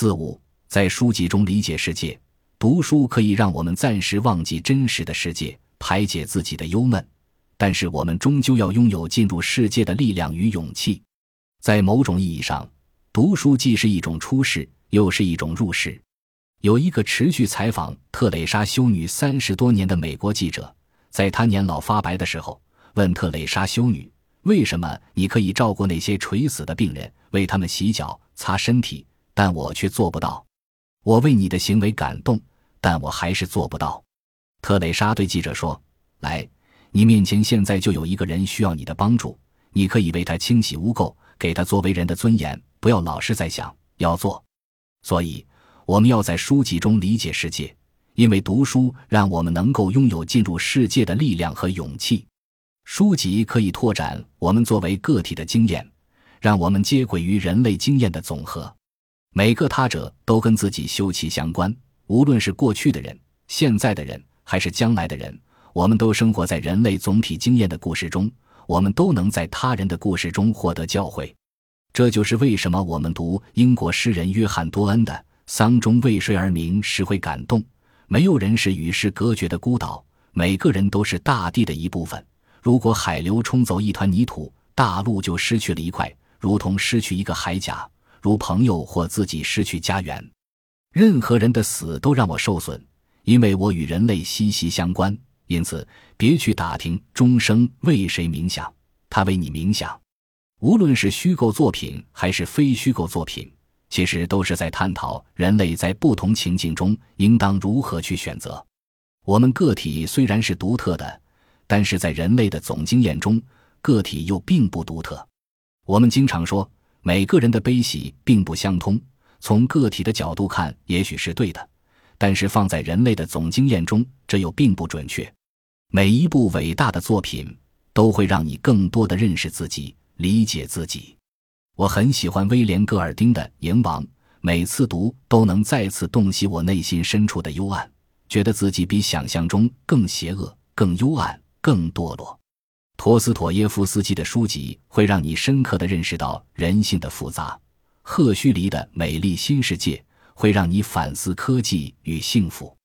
四五，在书籍中理解世界，读书可以让我们暂时忘记真实的世界，排解自己的忧闷。但是我们终究要拥有进入世界的力量与勇气。在某种意义上，读书既是一种出世，又是一种入世。有一个持续采访特蕾莎修女三十多年的美国记者，在她年老发白的时候，问特蕾莎修女：“为什么你可以照顾那些垂死的病人，为他们洗脚、擦身体，但我却做不到？我为你的行为感动，但我还是做不到。”特蕾莎对记者说：“来。”你面前现在就有一个人需要你的帮助，你可以为他清洗污垢，给他作为人的尊严，不要老是在想要做。所以，我们要在书籍中理解世界，因为读书让我们能够拥有进入世界的力量和勇气。书籍可以拓展我们作为个体的经验，让我们接轨于人类经验的总和。每个他者都跟自己休戚相关，无论是过去的人、现在的人，还是将来的人。我们都生活在人类总体经验的故事中，我们都能在他人的故事中获得教诲。这就是为什么我们读英国诗人约翰多恩的《丧钟为谁而鸣》时会感动。没有人是与世隔绝的孤岛，每个人都是大地的一部分。如果海流冲走一团泥土，大陆就失去了一块，如同失去一个海甲，如朋友或自己失去家园。任何人的死都让我受损，因为我与人类息息相关。因此，别去打听钟声为谁冥想，他为你冥想。无论是虚构作品还是非虚构作品，其实都是在探讨人类在不同情境中应当如何去选择。我们个体虽然是独特的，但是在人类的总经验中，个体又并不独特。我们经常说，每个人的悲喜并不相通。从个体的角度看，也许是对的，但是放在人类的总经验中，这又并不准确。每一部伟大的作品都会让你更多的认识自己、理解自己。我很喜欢威廉·戈尔丁的《蝇王》，每次读都能再次洞悉我内心深处的幽暗，觉得自己比想象中更邪恶、更幽暗、更堕落。陀思妥耶夫斯基的书籍会让你深刻的认识到人性的复杂。赫胥黎的《美丽新世界》会让你反思科技与幸福。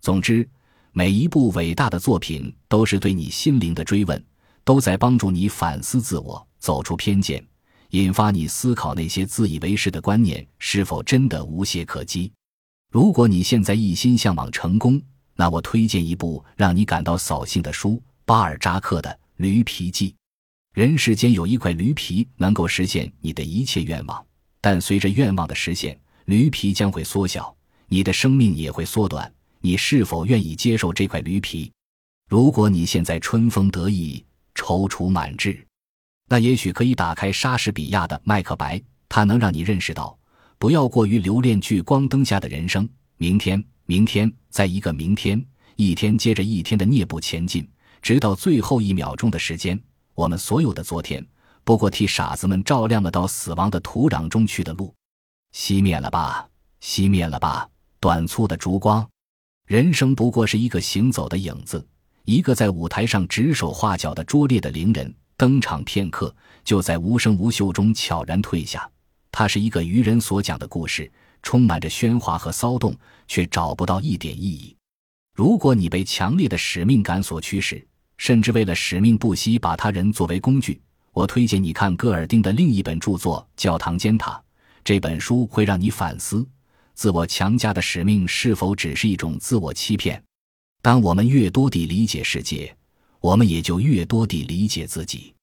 总之。每一部伟大的作品都是对你心灵的追问，都在帮助你反思自我，走出偏见，引发你思考那些自以为是的观念是否真的无懈可击。如果你现在一心向往成功，那我推荐一部让你感到扫兴的书——巴尔扎克的《驴皮记》。人世间有一块驴皮能够实现你的一切愿望，但随着愿望的实现，驴皮将会缩小，你的生命也会缩短。你是否愿意接受这块驴皮？如果你现在春风得意、踌躇满志，那也许可以打开莎士比亚的《麦克白》，它能让你认识到，不要过于留恋聚光灯下的人生。明天，明天，在一个明天，一天接着一天的蹑步前进，直到最后一秒钟的时间。我们所有的昨天，不过替傻子们照亮了到死亡的土壤中去的路。熄灭了吧，熄灭了吧，短促的烛光。人生不过是一个行走的影子，一个在舞台上指手画脚的拙劣的伶人，登场片刻，就在无声无息中悄然退下。它是一个愚人所讲的故事，充满着喧哗和骚动，却找不到一点意义。如果你被强烈的使命感所驱使，甚至为了使命不惜把他人作为工具，我推荐你看戈尔丁的另一本著作《教堂尖塔》。这本书会让你反思。自我强加的使命是否只是一种自我欺骗？当我们越多地理解世界，我们也就越多地理解自己。